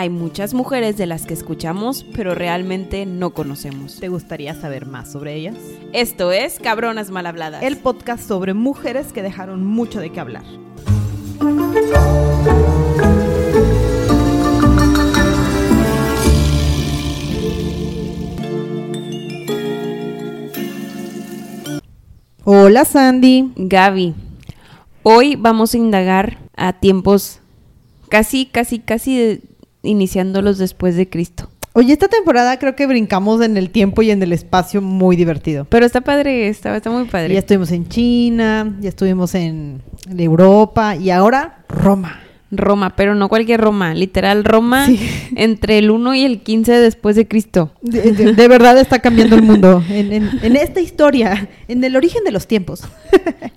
Hay muchas mujeres de las que escuchamos, pero realmente no conocemos. ¿Te gustaría saber más sobre ellas? Esto es Cabronas Mal Habladas. El podcast sobre mujeres que dejaron mucho de qué hablar. Hola Sandy. Gaby. Hoy vamos a indagar a tiempos casi, casi, casi iniciándolos después de Cristo. Oye, esta temporada creo que brincamos en el tiempo y en el espacio muy divertido. Pero está padre, está, está muy padre. Ya estuvimos en China, ya estuvimos en Europa y ahora Roma. Roma, pero no cualquier Roma, literal Roma Sí. entre el 1 y el 15 después de Cristo. De, de- de verdad está cambiando el mundo en, en- en esta historia, en el origen de los tiempos.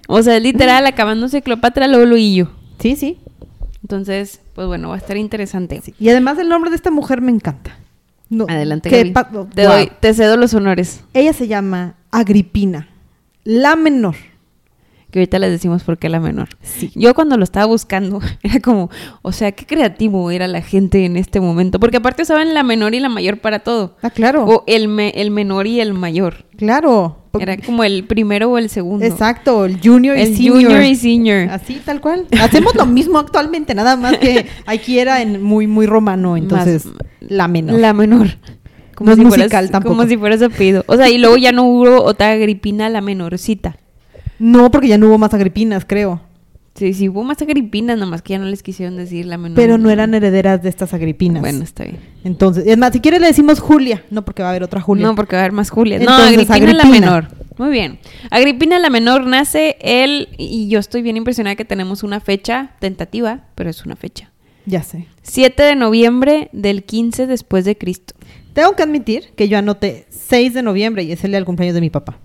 O sea, literal acabándose Cleopatra, y yo. Sí, sí, Entonces, pues bueno, va a estar interesante. sí. Y además el nombre de esta mujer me encanta. No, Adelante, que Gaby. pa- Te, wow. doy, te cedo los honores. Ella se llama Agripina, la menor. Que ahorita les decimos por qué la menor. Sí. Yo cuando lo estaba buscando, era como, o sea, qué creativo era la gente en este momento. Porque aparte usaban la menor y la mayor para todo. Ah, claro, O el, me- el menor y el mayor. claro. Era como el primero o el segundo. Exacto, el junior y El senior. junior y senior. Así, tal cual. Hacemos lo mismo actualmente, nada más que aquí era en muy, muy romano, entonces Más- la menor. La menor. No es si musical fueras- tampoco. Como si fuera su apellido. O sea, y luego ya no hubo otra Agripina, la menorcita. No, porque ya no hubo más agripinas, creo. Sí, sí, hubo más Agripinas, nomás que ya no les quisieron decir la menor. Pero no eran herederas de estas agripinas. Bueno, está bien. Entonces, es más, si quieres le decimos Julia, no porque va a haber otra Julia. No, porque va a haber más Julia. No, Entonces, Agripina, la Agripina. menor. Muy bien. Agripina la menor nace él, y yo estoy bien impresionada que tenemos una fecha tentativa, pero es una fecha. Ya sé. 7 de noviembre del 15 después de Cristo. Tengo que admitir que yo anoté 6 de noviembre y es el día del cumpleaños de mi papá.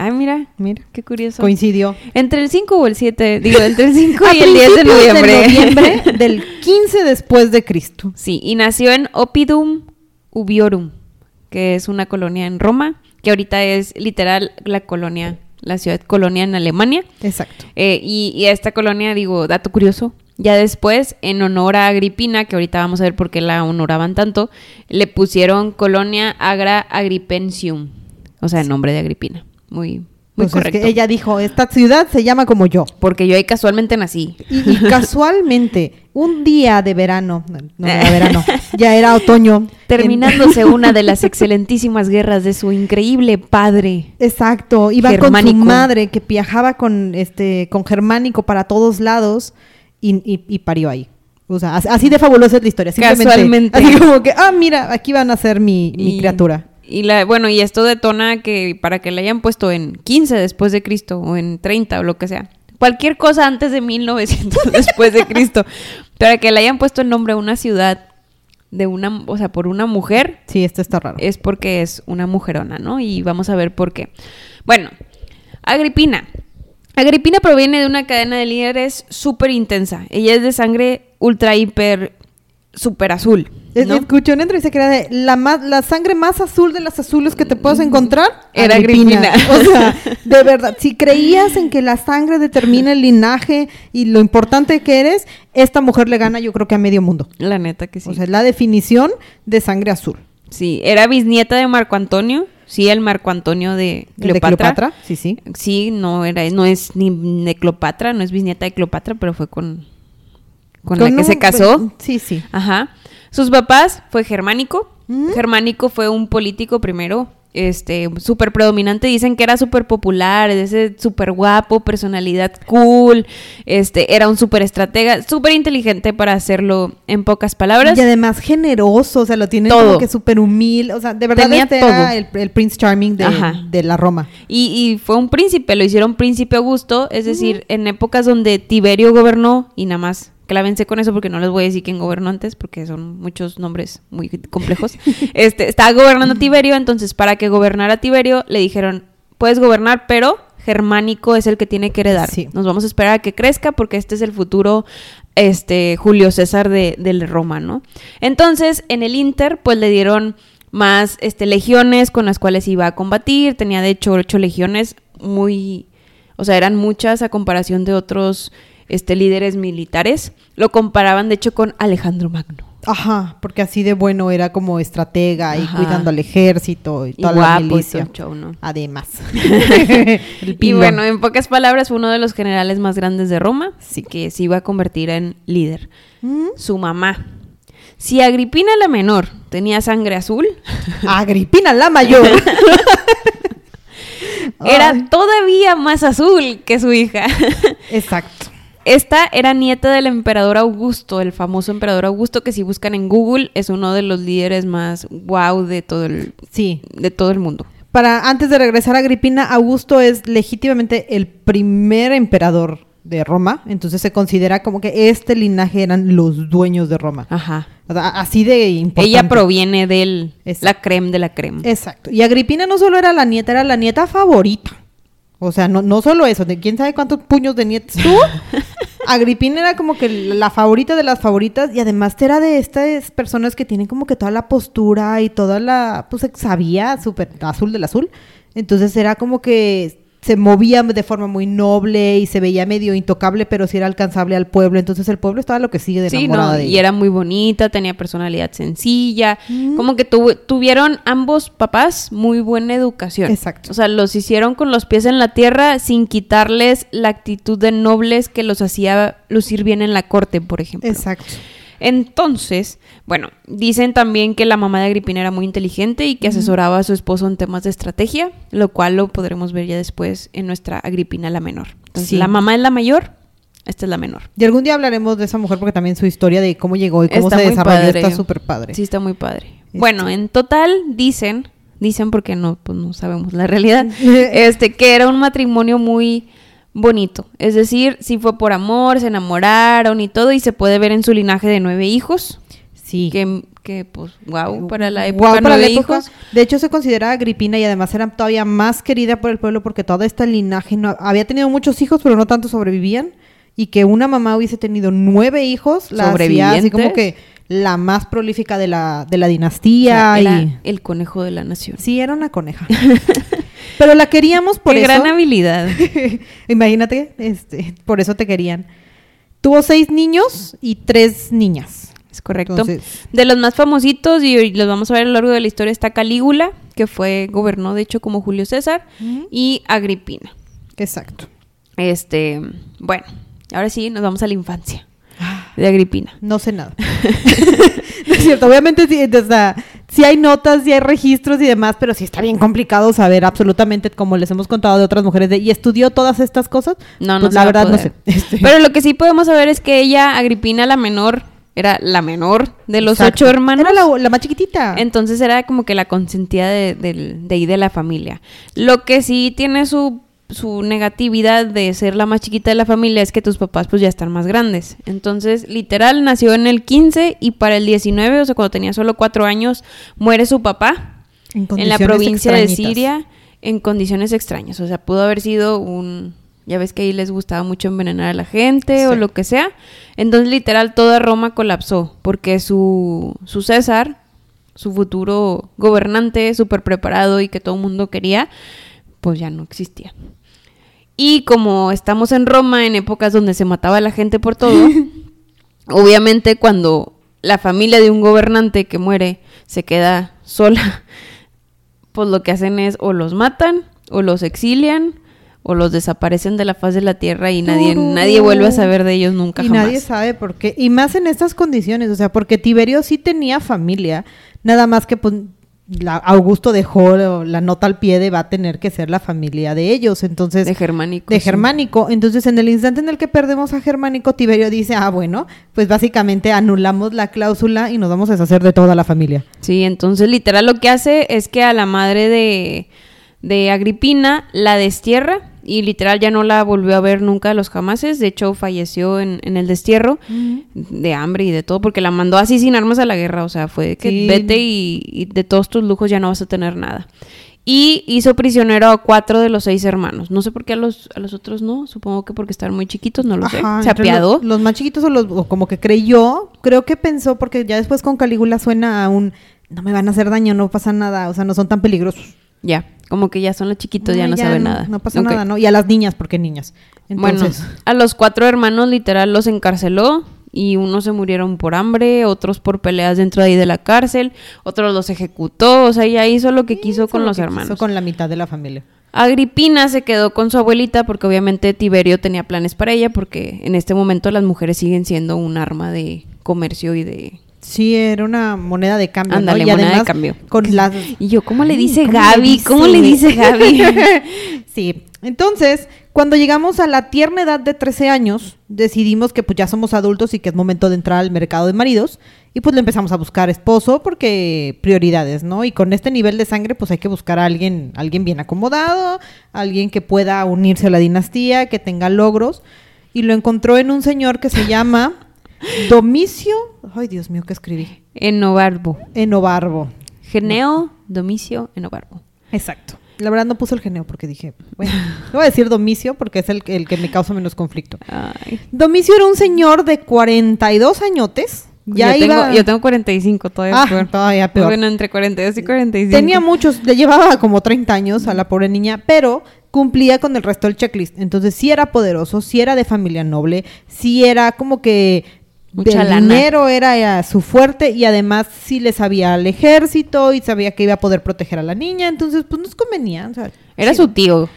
Ay, mira, Mira, qué curioso. coincidió. Entre el 5 o el 7, digo, entre el 5 A y el 10 de noviembre. noviembre del 15 después de Cristo. Sí, y nació en Oppidum Ubiorum, que es una colonia en Roma, que ahorita es literal la colonia, la ciudad colonia en Alemania. Exacto. Eh, y, y a esta colonia, digo, dato curioso, ya después, en honor a Agripina, que ahorita vamos a ver por qué la honoraban tanto, le pusieron Colonia Agra Agripensium, o sea, el nombre de Agripina. Muy, muy Pues es correcto. que ella dijo, esta ciudad se llama como yo. Porque yo ahí casualmente nací. Y, y casualmente, un día de verano, no era verano, ya era otoño. Terminándose una de las excelentísimas guerras de su increíble padre. Exacto, iba con su madre que viajaba con este con germánico para todos lados y, y- y parió ahí. O sea, as- así de fabulosa es la historia. simplemente- Casualmente. Así como que, ah, mira, aquí van a ser mi, mi criatura. Y la, bueno, y esto detona que para que la hayan puesto en 15 después de Cristo o en 30 o lo que sea. Cualquier cosa antes de 1900 después de Cristo. Para que le hayan puesto el nombre a una ciudad de una, o sea, por una mujer, Sí, esto está raro. es porque es una mujerona, ¿no? Y vamos a ver por qué. Bueno, Agripina. Agripina proviene de una cadena de líderes súper intensa. Ella es de sangre ultra, hiper, súper azul. ¿No? Escuché una entrevista que era de la, más, la sangre más azul de las azules que te puedes encontrar. Era Agripina. O sea, de verdad, si creías en que la sangre determina el linaje y lo importante que eres, esta mujer le gana yo creo que a medio mundo. La neta que sí. O sea, es la definición de sangre azul. Sí, era bisnieta de Marco Antonio. Sí, el Marco Antonio de Cleopatra. Cleopatra, sí, sí. Sí, no era, no es ni de Cleopatra, no es bisnieta de Cleopatra, pero fue con, con, la que un- se casó. Sí, sí. Ajá. Sus papás fue Germánico. Mm. Germánico fue un político primero, este, súper predominante. Dicen que era súper popular, ese súper guapo, personalidad cool, este, era un súper estratega, súper inteligente para hacerlo en pocas palabras. Y además generoso, o sea, lo tiene Todo. como que súper humilde. O sea, de verdad Tenía este todo. era el, el Prince Charming de la Roma. Y, y fue un príncipe, lo hicieron príncipe Augusto, es decir, en épocas donde Tiberio gobernó, y nada más clávense con eso porque no les voy a decir quién gobernó antes, porque son muchos nombres muy complejos. este, estaba gobernando Tiberio, entonces para que gobernara Tiberio le dijeron, puedes gobernar, pero germánico es el que tiene que heredar. Sí. Nos vamos a esperar a que crezca porque este es el futuro este Julio César de, del Roma, ¿no? Entonces, en el Inter, pues le dieron más este, legiones con las cuales iba a combatir. Tenía, de hecho, ocho legiones muy... O sea, eran muchas a comparación de otros este, líderes militares. Lo comparaban, de hecho, con Alejandro Magno. Ajá, porque así de bueno era como estratega y Ajá. cuidando al ejército y Y toda la guapo y milicia. el show, ¿no? Además. Y bueno, en pocas palabras, fue uno de los generales más grandes de Roma, Sí. que se iba a convertir en líder. Mm, Su mamá. Si Agripina la menor tenía sangre azul, Agripina la mayor. era todavía más azul que su hija. Exacto. Esta era nieta del emperador Augusto, el famoso emperador Augusto, que si buscan en Google es uno de los líderes más wow de todo el, Sí. de todo el mundo. Para antes de regresar a Agripina, Augusto es legítimamente el primer emperador de Roma, entonces se considera como que este linaje eran los dueños de Roma. Ajá. O sea, así de importante. Ella proviene del Es- la creme de la creme. Exacto. Y Agripina no solo era la nieta, era la nieta favorita. O sea, no, no solo eso, de quién sabe cuántos puños de nietas tuvo. Agripina era como que la favorita de las favoritas y además era de estas personas que tienen como que toda la postura y toda la, pues sabía, súper azul del azul. Entonces era como que se movía de forma muy noble y se veía medio intocable, pero sí era alcanzable al pueblo. Entonces el pueblo estaba lo que sigue de Sí, no, de y ella. era muy bonita, tenía personalidad sencilla, como que tuvieron ambos papás muy buena educación. Exacto. O sea, los hicieron con los pies en la tierra sin quitarles la actitud de nobles que los hacía lucir bien en la corte, por ejemplo. Exacto. Entonces, bueno, dicen también que la mamá de Agripina era muy inteligente y que asesoraba a su esposo en temas de estrategia, lo cual lo podremos ver ya después en nuestra Agripina la menor. Entonces, Sí. la mamá es la mayor, esta es la menor. Y algún día hablaremos de esa mujer porque también su historia de cómo llegó y cómo Está se desarrolló padre. está súper padre. Sí, está muy padre. Este- Bueno, en total dicen, dicen porque no, pues no sabemos la realidad, este, que era un matrimonio muy bonito. Es decir, sí fue por amor, se enamoraron y todo, y se puede ver en su linaje de nueve hijos. Sí. Que, que pues, wow, para la época, Guau, para la época. hijos. De hecho, se considera Agripina y además era todavía más querida por el pueblo porque toda esta linaje no, había tenido muchos hijos, pero no tanto sobrevivían. Y que una mamá hubiese tenido nueve hijos, la hacía así como que la más prolífica de la, de la O dinastía. sea, era y... el conejo de la nación. Sí, era una coneja. pero la queríamos por Qué eso. gran habilidad. Imagínate, este, por eso te querían. Tuvo seis niños y tres niñas. Es correcto. Entonces, De los más famositos, y los vamos a ver a lo largo de la historia, está Calígula, que fue, gobernó de hecho como Julio César, y Agripina. exacto. Este, bueno, ahora sí nos vamos a la infancia de Agripina. No sé nada. no es cierto, obviamente sí, sea, sí hay notas, sí hay registros y demás, pero sí está bien complicado saber absolutamente, como les hemos contado de otras mujeres, de, ¿y estudió todas estas cosas? No, no Pues la verdad no sé. Este, Pero lo que sí podemos saber es que ella, Agripina la menor, era la menor de los exacto. ocho hermanos. Era la, la más chiquitita. Entonces era como que la consentida de, del- de ahí de la familia. Lo que sí tiene su, su negatividad de ser la más chiquita de la familia es que tus papás pues ya están más grandes. Entonces, literal, nació en el 15 y para el 19, o sea, cuando tenía solo cuatro años, muere su papá en la provincia de. Siria en condiciones extrañas. O sea, pudo haber sido un... Ya ves que ahí les gustaba mucho envenenar a la gente o lo que sea. Entonces, literal, toda Roma colapsó porque su, su César, su futuro gobernante súper preparado y que todo el mundo quería, pues ya no existía. Y como estamos en Roma en épocas donde se mataba a la gente por todo, obviamente cuando la familia de un gobernante que muere se queda sola, pues lo que hacen es o los matan o los exilian o los desaparecen de la faz de la tierra y nadie, nadie vuelve a saber de ellos nunca y jamás. nadie sabe por qué. Y más en estas condiciones, o sea, porque Tiberio sí tenía familia, nada más que pues, la- Augusto dejó la nota al pie de va a tener que ser la familia de ellos, entonces de germánico. de sí. Germánico. Entonces, en el instante en el que perdemos a Germánico, Tiberio dice, ah, bueno, pues básicamente anulamos la cláusula y nos vamos a deshacer de toda la familia. Sí, entonces literal lo que hace es que a la madre de, de Agripina la destierra y literal ya no la volvió a ver nunca a los jamases. De hecho, falleció en, en el destierro de hambre y de todo porque la mandó así sin armas a la guerra. O sea, fue que Sí. vete y, y de todos tus lujos ya no vas a tener nada. Y hizo prisionero a cuatro de los seis hermanos. No sé por qué a los, a los otros no. Supongo que porque estaban muy chiquitos, no lo Ajá, sé. Se apiadó. Los, los más chiquitos o, los, o como que creyó, creo que pensó, porque ya después con Calígula suena a un, no me van a hacer daño, no pasa nada, o sea, no son tan peligrosos. Ya, como que ya son los chiquitos, ya no saben no, nada. No pasa nada, ¿no? Y a las niñas, porque niñas. Entonces, Bueno, a los cuatro hermanos literal los encarceló y unos se murieron por hambre, otros por peleas dentro de ahí de la cárcel, otros los ejecutó, o sea, ella hizo lo que quiso con Lo los que hermanos. hizo con la mitad de la familia. Agripina se quedó con su abuelita porque obviamente Tiberio tenía planes para ella porque en este momento las mujeres siguen siendo un arma de comercio y de... Sí, era una moneda de cambio. Y moneda de cambio. Con las... Y yo, ¿cómo le dice ¿cómo le Gaby? dice? ¿Cómo le dice Gaby? sí, entonces, cuando llegamos a la tierna edad de 13 años, decidimos que pues ya somos adultos y que es momento de entrar al mercado de maridos. Y pues le empezamos a buscar esposo porque prioridades, ¿no? Y con este nivel de sangre pues hay que buscar a alguien, alguien bien acomodado, alguien que pueda unirse a la dinastía, que tenga logros. Y lo encontró en un señor que se llama Domicio, ay Dios mío, ¿qué escribí? Enobarbo. Enobarbo. Geneo, Domicio, Enobarbo. Exacto. La verdad no puso el geneo porque dije, bueno, le voy a decir Domicio porque es el, el que me causa menos conflicto. Ay. Domicio era un señor de 42 añotes. Ya yo, iba... tengo, yo tengo 45, todavía Ah, peor. todavía peor. Bueno, entre 42 y 45. Tenía muchos, le llevaba como 30 años a la pobre niña, pero cumplía con el resto del checklist. Entonces sí era poderoso, sí era de familia noble, sí era como que Mucha del lana. dinero era su fuerte y además sí le sabía al ejército y sabía que iba a poder proteger a la niña, entonces pues nos convenía. o sea, Era su tío.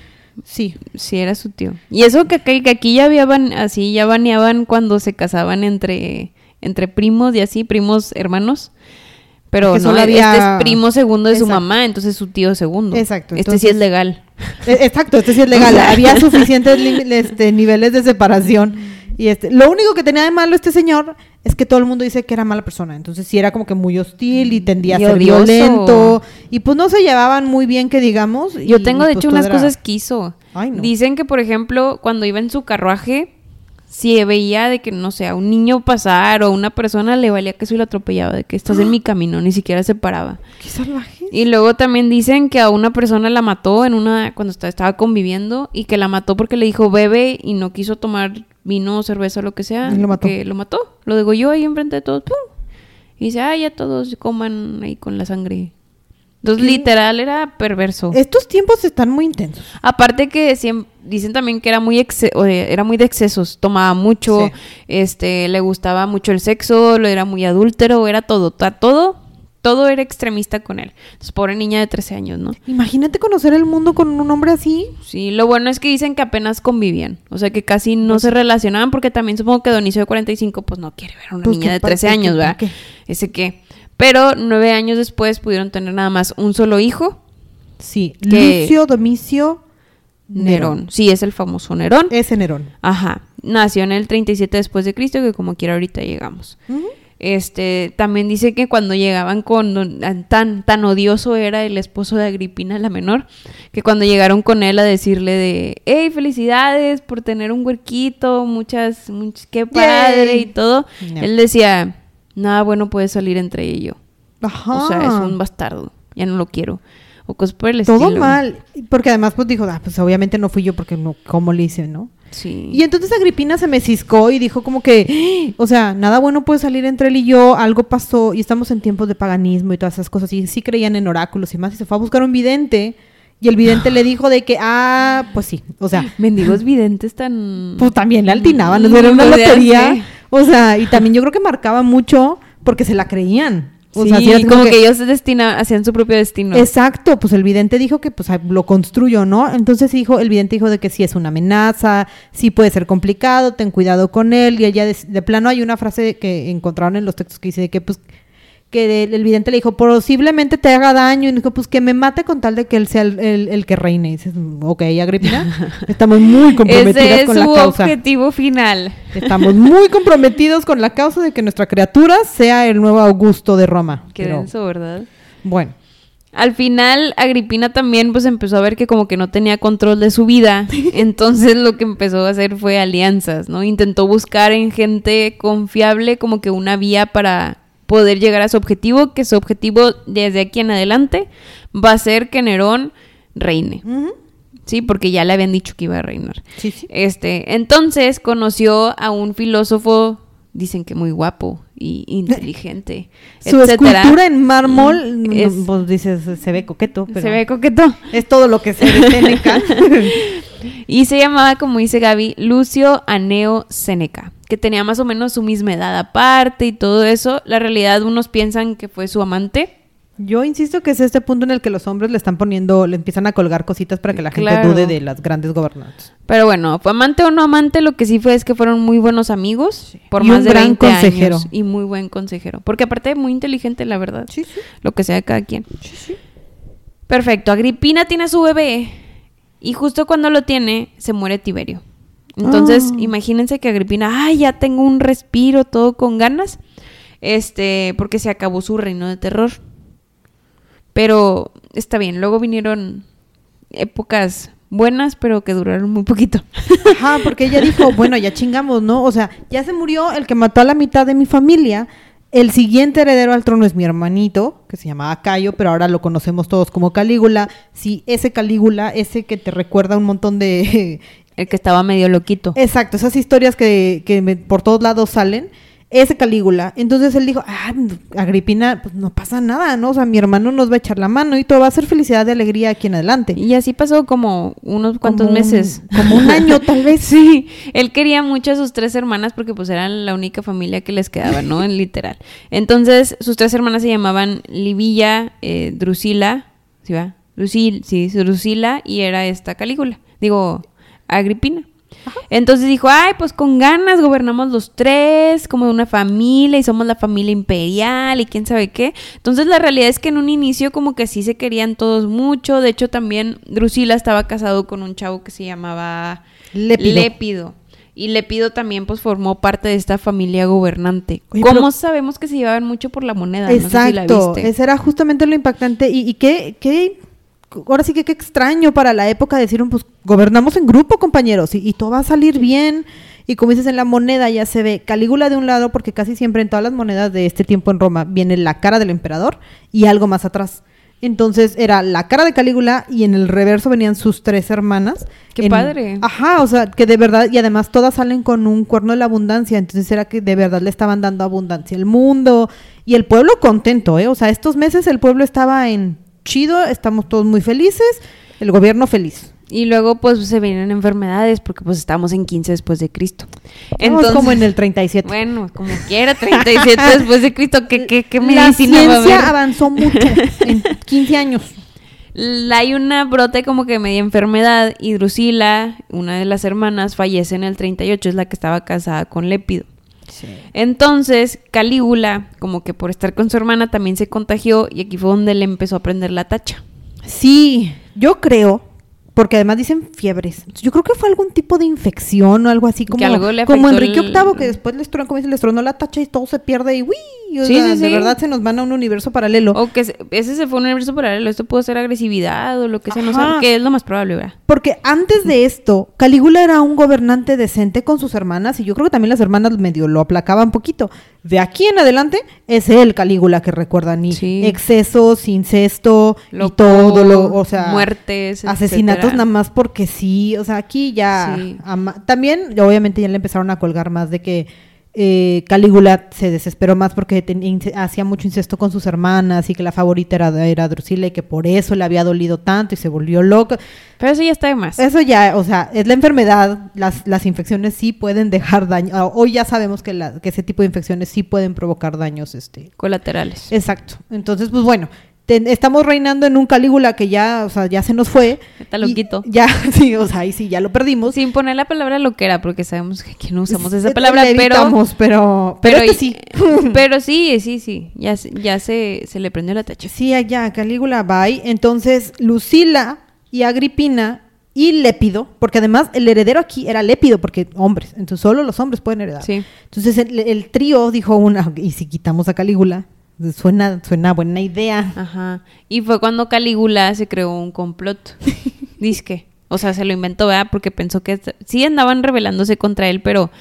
Sí. Sí, era su tío. Y eso que, aquí- que aquí ya habían, así, ya baneaban cuando se casaban entre, entre primos y así, primos hermanos. Pero no, solo este había- es primo segundo de su mamá, entonces su tío segundo. Exacto, Este sí entonces- es legal. Eh, Exacto, este sí es legal. Había suficientes este, niveles de separación. Y este, lo único que tenía de malo este señor es que todo el mundo dice que era mala persona. Entonces sí era como que muy hostil y tendía a ser odioso. violento. Y pues no se llevaban muy bien, que digamos. Yo y, tengo de pues, hecho unas era- cosas que hizo. Ay, no. Dicen que, por ejemplo, cuando iba en su carruaje, si veía de que, no sé, a un niño pasar o una persona le valía que eso y lo atropellaba, de que estás en mi camino, ni siquiera se paraba. Qué salvaje. Y luego también dicen que a una persona la mató en una cuando esta- estaba conviviendo y que la mató porque le dijo bebe y no quiso tomar vino, cerveza lo que sea. Lo mató. Que lo mató. Lo degolló ahí enfrente de todos. ¡pum! Y dice, ah, ya todos coman ahí con la sangre. Entonces, ¿Qué? literal, era perverso. Estos tiempos están muy intensos. Aparte que dicen también que era muy de- era muy de excesos, tomaba mucho, Sí. este, le gustaba mucho el sexo, lo era muy adúltero, era todo, todo, todo era extremista con él. Entonces, pobre niña de 13 años, ¿no? Imagínate conocer el mundo con un hombre así. Sí, lo bueno es que dicen que apenas convivían, o sea que casi no Pues se relacionaban porque también supongo que Donicio de 45 pues no quiere ver a una Pues, niña ¿qué de pa- 13 qué- años, ¿verdad? Ese qué. Pero nueve años después pudieron tener nada más un solo hijo, Sí. Que- Lucio Domicio Nerón. Sí, es el famoso Nerón. Ese Nerón. Ajá. Nació en el 37 después de Cristo, que como quiera ahorita llegamos. Este, también dice que cuando llegaban con tan tan odioso era el esposo de Agripina la menor, que cuando llegaron con él a decirle de, "Hey, felicidades por tener un huerquito, muchas much- qué padre Yay. y todo." No. Él decía, "Nada bueno puede salir entre ella y yo." Ajá. O sea, es un bastardo. Ya no lo quiero. O cosas por el Todo estilo. mal. Porque además, pues dijo, ah, pues obviamente no fui yo porque no, ¿cómo le hice, no? Sí. Y entonces Agripina se me ciscó y dijo como que, o sea, nada bueno puede salir entre él y yo, algo pasó y estamos en tiempos de paganismo y todas esas cosas y sí creían en oráculos y más y se fue a buscar un vidente y el vidente le dijo de que, ah, pues sí, o sea, Mendigos videntes tan... pues también le altinaban, Mm, era una lotería, o sea, y también yo creo que marcaba mucho porque se la creían. O sí, sea, sí era como que, ellos se destina, hacían su propio destino. Exacto, pues el vidente dijo que pues lo construyó, ¿no? Entonces dijo, el vidente dijo de que sí es una amenaza, sí puede ser complicado, ten cuidado con él. Y ella de, de plano hay una frase que encontraron en los textos que dice de que pues que el, el vidente le dijo, posiblemente te haga daño, y dijo, pues que me mate con tal de que él sea el, el- el que reine. Y dices, ok, Agripina, estamos muy comprometidas Ese es con su la causa. objetivo final. Estamos muy comprometidos con la causa de que nuestra criatura sea el nuevo Augusto de Roma. Qué Pero, denso, ¿verdad? bueno. Al final, Agripina también pues empezó a ver que como que no tenía control de su vida. Entonces lo que empezó a hacer fue alianzas, ¿no? Intentó buscar en gente confiable como que una vía para poder llegar a su objetivo, que su objetivo desde aquí en adelante va a ser que Nerón reine. Sí, porque ya le habían dicho que iba a reinar. Sí, sí. Este, entonces conoció a un filósofo, dicen que muy guapo y inteligente, Su etcétera. escultura en mármol, Mm, es- pues dices, se ve coqueto, pero se ve coqueto. es todo lo que se ve Seneca. Y se llamaba, como dice Gaby, Lucio Aneo Seneca, que tenía más o menos su misma edad aparte y todo eso. La realidad, unos piensan que fue su amante. Yo insisto que es este punto en el que los hombres le están poniendo, le empiezan a colgar cositas para que la gente Claro. dude de las grandes gobernantes. Pero bueno, fue amante o no amante, lo que sí fue es que fueron muy buenos amigos por Y más un de gran 20 consejero. años. Y muy buen consejero. Porque aparte muy inteligente, la verdad. Sí, sí. Lo que sea de cada quien. Sí, sí. Perfecto. Agripina tiene a su bebé. Y justo cuando lo tiene, se muere Tiberio. Entonces, Ah. imagínense que Agripina, ay, ya tengo un respiro, todo con ganas. Este, porque se acabó su reino de terror. Pero está bien. Luego vinieron épocas buenas, pero que duraron muy poquito. Ajá, porque ella dijo, bueno, ya chingamos, ¿no? O sea, ya se murió el que mató a la mitad de mi familia. El siguiente heredero al trono es mi hermanito, que se llamaba Cayo, pero ahora lo conocemos todos como Calígula. Sí, ese Calígula, ese que te recuerda un montón de... El que estaba medio loquito. Exacto, esas historias que, que me- por todos lados salen. Ese Calígula. Entonces él dijo, ah, Agripina, pues no pasa nada, ¿no? O sea, mi hermano nos va a echar la mano y todo va a ser felicidad y alegría aquí en adelante. Y así pasó como unos cuantos Como un- meses. como un año, tal vez. Sí, él quería mucho a sus tres hermanas porque pues eran la única familia que les quedaba, ¿no? En literal. Entonces, sus tres hermanas se llamaban Livilla, eh, Drusila, ¿sí va? Drusil, sí, Drusila y era esta Calígula. Digo, Agripina. Entonces dijo, ay, pues con ganas gobernamos los tres, como de una familia, y somos la familia imperial, y quién sabe qué. Entonces la realidad es que en un inicio como que sí se querían todos mucho. De hecho, también Drusila estaba casado con un chavo que se llamaba Lépido. Lépido. Y Lépido también pues formó parte de esta familia gobernante. Oye, ¿Cómo pero- sabemos que se llevaban mucho por la moneda? No sé si la Exacto, viste. ese era justamente lo impactante y, y qué, qué, ahora sí que qué extraño para la época decir, pues gobernamos en grupo, compañeros, y, y todo va a salir bien. Y como dices, en la moneda ya se ve Calígula de un lado, porque casi siempre en todas las monedas de este tiempo en Roma viene la cara del emperador y algo más atrás. Entonces era la cara de Calígula y en el reverso venían sus tres hermanas. ¡Qué En- padre! Ajá, o sea, que de verdad, y además todas salen con un cuerno de la abundancia, entonces era que de verdad le estaban dando abundancia al mundo y el pueblo contento, ¿eh? O sea, estos meses el pueblo estaba en chido, estamos todos muy felices, el gobierno feliz. Y luego pues se vienen enfermedades porque pues estamos en 15 después de Cristo. Entonces, como en el 37. Bueno, como quiera, 37 después de Cristo, ¿qué, qué, qué la medicina va a ciencia haber? avanzó mucho en 15 años. La- Hay una brote como que media enfermedad y Drusila, una de las hermanas, fallece en el 38, es la que estaba casada con Lépido. Entonces, Calígula, como que por estar con su hermana, también se contagió y aquí fue donde le empezó a prender la tacha. Sí, yo creo, porque además dicen fiebres. Yo creo que fue algún tipo de infección o algo así como, algo le como Enrique el- VIII, que después les tronó, como dice, les tronó la tacha y todo se pierde y ¡uy! O Sí, sea, sí, de sí. verdad se nos van a un universo paralelo. O que se- ese se fue un universo paralelo, esto pudo ser agresividad o lo que sea, no sé, que es lo más probable, ¿verdad? Porque antes de esto, Calígula era un gobernante decente con sus hermanas y yo creo que también las hermanas medio lo aplacaban un poquito. De aquí en adelante es él Calígula que recuerdan y Sí. excesos, incesto Loco, y todo lo, o sea, muertes, asesinatos etcétera. nada más porque sí, o sea, aquí ya ama- también obviamente ya le empezaron a colgar más de que eh, Calígula se desesperó más porque hacía mucho incesto con sus hermanas y que la favorita era, era Drusila y que por eso le había dolido tanto y se volvió loca. Pero eso ya está de más. Eso ya, o sea, es la enfermedad, las, las infecciones sí pueden dejar daño. ah, Hoy ya sabemos que, la- que ese tipo de infecciones sí pueden provocar daños, este. Colaterales. Exacto. Entonces, pues bueno, ten- estamos reinando en un Calígula que ya, o sea, ya se nos fue. Está Y loquito. Ya, sí, o sea, ahí sí, ya lo perdimos. Sin poner la palabra loquera, porque sabemos que aquí no usamos Es- esa palabra, la pero... evitamos, pero, pero, este sí. pero sí, sí, sí. Ya, se- ya se, se le prendió la tacha. Sí, allá, Calígula, bye. Entonces, Lucila y Agripina y Lépido, porque además el heredero aquí era Lépido, porque hombres, entonces solo los hombres pueden heredar. Sí. Entonces el, el trío dijo una, y si quitamos a Calígula, suena, suena buena idea. Ajá. Y fue cuando Calígula se creó un complot. Disque. O sea, se lo inventó, ¿verdad? Porque pensó que sí andaban rebelándose contra él, pero.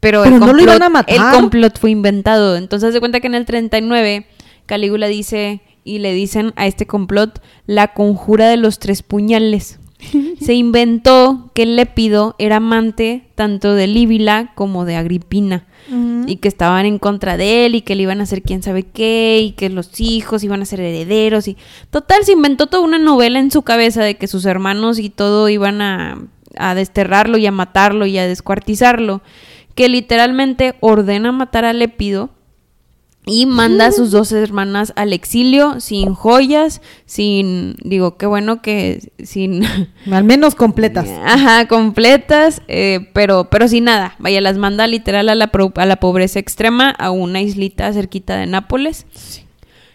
Pero, Pero el no lo complot, iban a matar. El complot fue inventado. Entonces, se cuenta que en el 39, Calígula dice. Y le dicen a este complot la conjura de los tres puñales. Se inventó que Lépido era amante tanto de Líbila como de Agripina y que estaban en contra de él y que le iban a hacer quién sabe qué y que los hijos iban a ser herederos y total se inventó toda una novela en su cabeza de que sus hermanos y todo iban a, a desterrarlo y a matarlo y a descuartizarlo que literalmente ordena matar a Lépido y manda a sus dos hermanas al exilio sin joyas, sin, digo, qué bueno que sin... Al menos completas. Ajá, completas, eh, pero, pero sin nada. Vaya, las manda literal a la, pro- a la pobreza extrema, a una islita cerquita de Nápoles.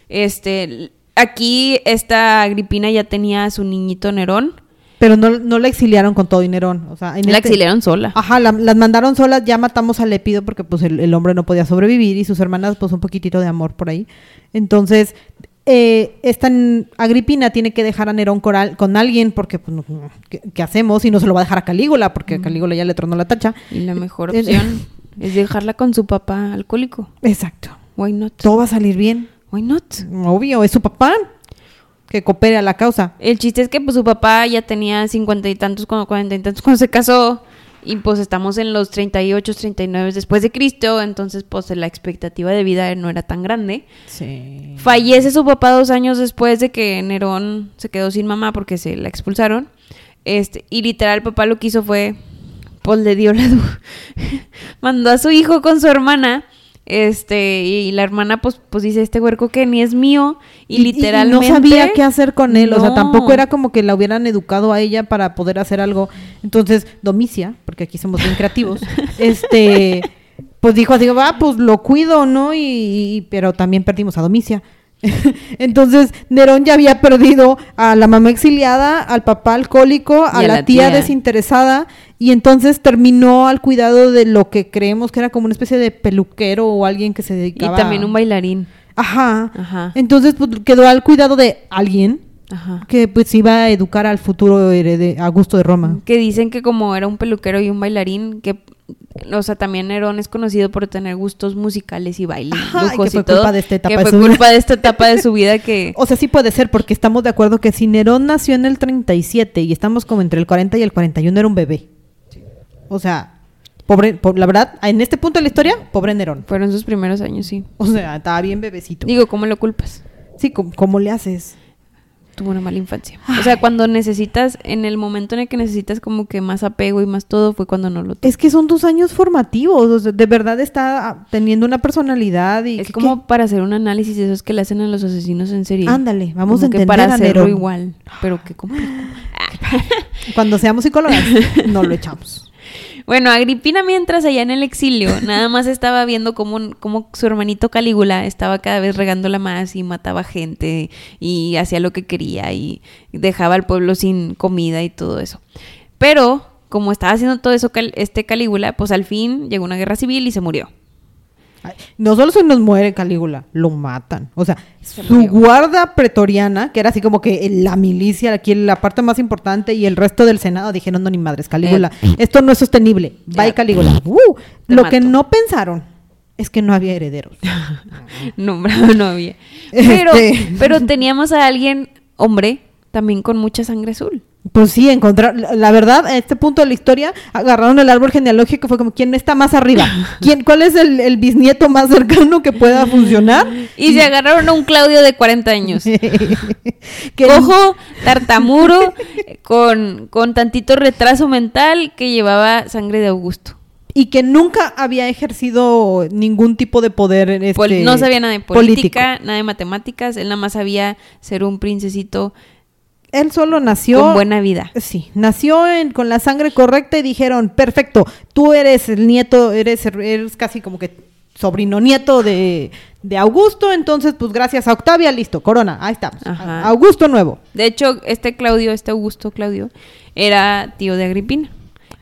Este, aquí esta Agripina ya tenía a su niñito Nerón. Pero no, no la exiliaron con todo dinerón. O sea, en La este- exiliaron sola. Ajá, la- las mandaron solas, ya matamos a Lepido porque pues el, el hombre no podía sobrevivir y sus hermanas pues un poquitito de amor por ahí. Entonces, eh, esta Agripina tiene que dejar a Nerón coral, con alguien porque pues, no- ¿qué, qué hacemos? Y no se lo va a dejar a Calígula porque a Calígula ya le tronó la tacha. Y la mejor Eh, opción es dejarla con su papá alcohólico. Exacto. Why not? Todo va a salir bien. Why not? Obvio, es su papá que coopere a la causa. El chiste es que pues su papá ya tenía cincuenta y tantos, cuando cuarenta y tantos cuando se casó. Y pues estamos en los 38, 39 después de Cristo. Entonces pues la expectativa de vida no era tan grande. Sí. Fallece su papá dos años después de que Nerón se quedó sin mamá porque se la expulsaron. Este, y literal, el papá lo que hizo fue, pues le dio la... Mandó a su hijo con su hermana. Este, y la hermana pues, pues dice, este huerco que ni es mío. Y, literalmente... no sabía qué hacer con él, o sea, tampoco era como que la hubieran educado a ella para poder hacer algo. Entonces, Domicia, porque aquí somos bien creativos, este, pues dijo así, va, pues lo cuido, ¿no? Y, y- pero también perdimos a Domicia. Entonces, Nerón ya había perdido a la mamá exiliada, al papá alcohólico, a, Y a la, la tía, tía. desinteresada, y entonces terminó al cuidado de lo que creemos que era como una especie de peluquero o alguien que se Y dedicaba también un bailarín. Ajá. Ajá. Entonces pues, quedó al cuidado de alguien Ajá. que pues iba a educar al futuro herede Augusto de Roma. Que dicen que como era un peluquero y un bailarín, que, o sea, también Nerón es conocido por tener gustos musicales y baile, Ajá, y lujos que fue y todo. culpa de esta etapa que de fue su vida. culpa de esta etapa de su vida que... O sea, sí puede ser porque estamos de acuerdo que si Nerón nació en el 37 y estamos como entre el 40 y el 41 era un bebé. O sea, pobre, po- la verdad, en este punto de la historia, pobre Nerón. Fueron sus primeros años, sí. O sea, estaba bien bebecito. Digo, ¿cómo lo culpas? Sí, ¿cómo, cómo le haces? Tuvo una mala infancia. O sea, cuando necesitas, en el momento en el que necesitas como que más apego y más todo, fue cuando no lo tuvo. Es que son tus años formativos, o sea, de verdad está teniendo una personalidad y Es que- como para hacer un análisis de esos que le hacen a los asesinos en serie. Ándale, vamos Como a que entender para a hacerlo igual. Pero qué que cuando seamos psicólogas no lo echamos. Bueno, Agripina mientras allá en el exilio, nada más estaba viendo cómo, cómo su hermanito Calígula estaba cada vez regándola más y mataba gente y hacía lo que quería y dejaba al pueblo sin comida y todo eso. Pero, como estaba haciendo todo eso este Calígula, pues al fin llegó una guerra civil y se murió. No solo se nos muere Calígula, lo matan. O sea, Se su murió. guarda pretoriana, que era así como que la milicia, aquí la parte más importante, y el resto del Senado dijeron, no, ni madres, Calígula, esto no es sostenible. Bye, Ya. Calígula. Uh, lo que no pensaron es que no había herederos. Nombrado no había. Pero, Este. pero teníamos a alguien, hombre, también con mucha sangre azul. Pues sí, encontrar, la, verdad, a este punto de la historia, agarraron el árbol genealógico, fue como, ¿quién está más arriba? ¿Quién, ¿Cuál es el, el bisnieto más cercano que pueda funcionar? Y se agarraron a un Claudio de 40 años. Cojo, tartamuro, con, con tantito retraso mental que llevaba sangre de Augusto. y que nunca había ejercido ningún tipo de poder en Pol- este, no sabía nada de político. política, nada de matemáticas, él nada más sabía ser un princesito Él solo nació con buena vida. Sí, nació en- con la sangre correcta y dijeron, perfecto, tú eres el nieto, eres, eres casi como que sobrino nieto de, de Augusto, entonces pues gracias a Octavia, listo, corona, ahí estamos. Ajá. Augusto nuevo. De hecho, este Claudio, este Augusto Claudio, era tío de Agripina.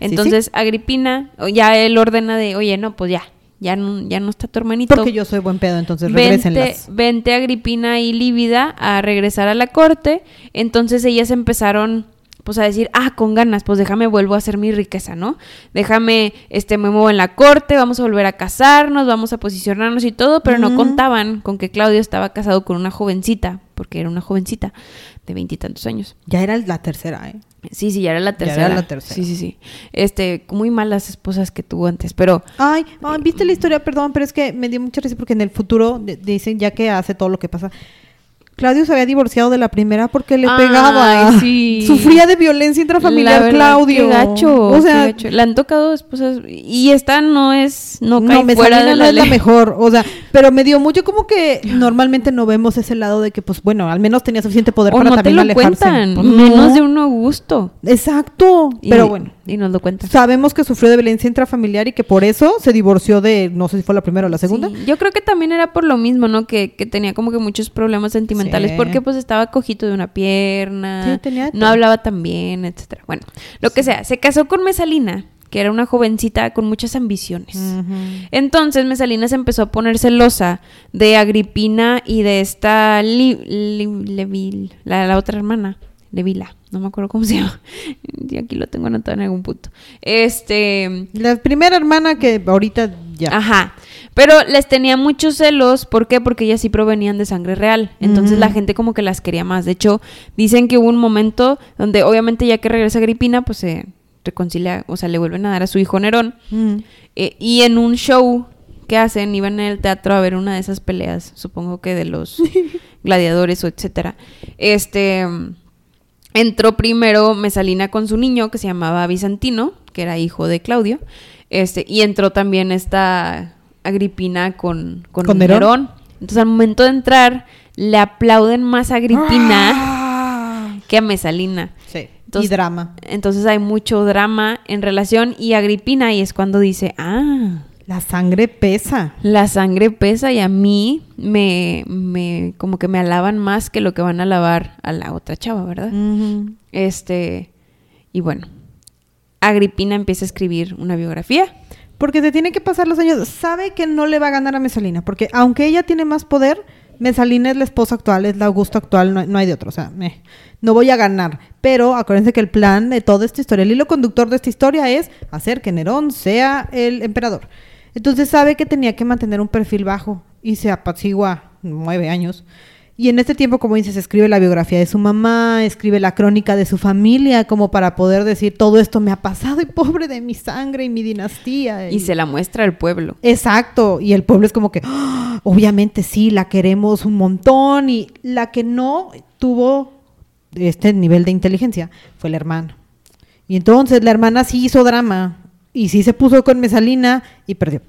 Entonces, Agripina, ya él ordena de, oye, no, pues ya, ya no, ya no está tu hermanito. Porque yo soy buen pedo, entonces Vente, regrésenlas. vente Agripina y Lívida a regresar a la corte. Entonces ellas empezaron pues a decir, ah, con ganas, pues déjame vuelvo a hacer mi riqueza, ¿no? Déjame, este, me muevo en la corte, vamos a volver a casarnos, vamos a posicionarnos y todo, pero no contaban con que Claudio estaba casado con una jovencita, porque era una jovencita de veintitantos años. Ya era la tercera, ¿eh? Sí, sí, ya era la Ya era tercera. la tercera. Sí, sí, sí. Este, muy malas esposas que tuvo antes, pero Ay, ay, viste la historia, perdón, pero es que me dio mucha risa porque en el futuro dicen, ya que hace todo lo que pasa, Claudio se había divorciado de la primera porque le Ay, pegaba. sí. Sufría de violencia La intrafamiliar, verdad, Claudio. Qué gacho. O sea, qué gacho. Le han tocado esposas. Y esta no es. No cae no, me fuera de no la es la mejor. O sea, pero me dio mucho como que normalmente no vemos ese lado de que, pues bueno, al menos tenía suficiente poder O para no te también lo alejarse. cuentan. Pues, Menos no. de uno gusto. Exacto. Y- Pero bueno. Y nos lo cuentan. Sabemos que sufrió de violencia intrafamiliar y que por eso se divorció de, no sé si fue la primera o la segunda. Sí, Yo creo que también era por lo mismo, ¿no? Que, que tenía como que muchos problemas sentimentales Sí. porque pues estaba cojito de una pierna, Sí, tenía no hablaba tan bien, etcétera. Bueno, lo que sea, se casó con Mesalina, que era una jovencita con muchas ambiciones. Entonces Mesalina se empezó a poner celosa de Agripina y de esta Li- Li- Levil, la, la otra hermana, Levila, no me acuerdo cómo se llama. Y aquí lo tengo anotado en algún punto. Este, La primera hermana que ahorita ya. Ajá. Pero les tenía muchos celos, ¿por qué? Porque ellas sí provenían de sangre real. Entonces la gente como que las quería más. De hecho, dicen que hubo un momento donde obviamente ya que regresa Agripina, pues se reconcilia, o sea, le vuelven a dar a su hijo Nerón. Mm. Eh, y en un show que hacen, iban en el teatro a ver una de esas peleas, supongo que de los gladiadores o etcétera. Este entró primero Mesalina con su niño que se llamaba Bizantino, que era hijo de Claudio. Este, y entró también esta Agripina con, con, ¿Con Nerón? Nerón. Entonces al momento de entrar, le aplauden más a Agripina Ah. que a Mesalina. Sí. Entonces- y drama. Entonces hay mucho drama en relación y Agripina y es cuando dice, ah, La sangre pesa. la sangre pesa y a mí me, me, como que me alaban más que lo que van a alabar a la otra chava, ¿verdad? Este, y bueno, Agripina empieza a escribir una biografía. Porque se tiene que pasar los años. Sabe que no le va a ganar a Mesalina. Porque aunque ella tiene más poder, Mesalina es la esposa actual, es la Augusta actual, no, hay de otro. O sea, no voy a ganar. Pero acuérdense que el plan de toda esta historia, el hilo conductor de esta historia es hacer que Nerón sea el emperador. Entonces sabe que tenía que mantener un perfil bajo y se apacigua nueve años. Y en este tiempo, como dices, escribe la biografía de su mamá, escribe la crónica de su familia, como para poder decir todo esto me ha pasado y pobre de mi sangre y mi dinastía. Y se la muestra al pueblo. Exacto, y el pueblo es como que, "Ah, obviamente sí, la queremos un montón, y la que no tuvo este nivel de inteligencia fue la hermana. Y entonces la hermana sí hizo drama, y sí se puso con Mesalina y perdió.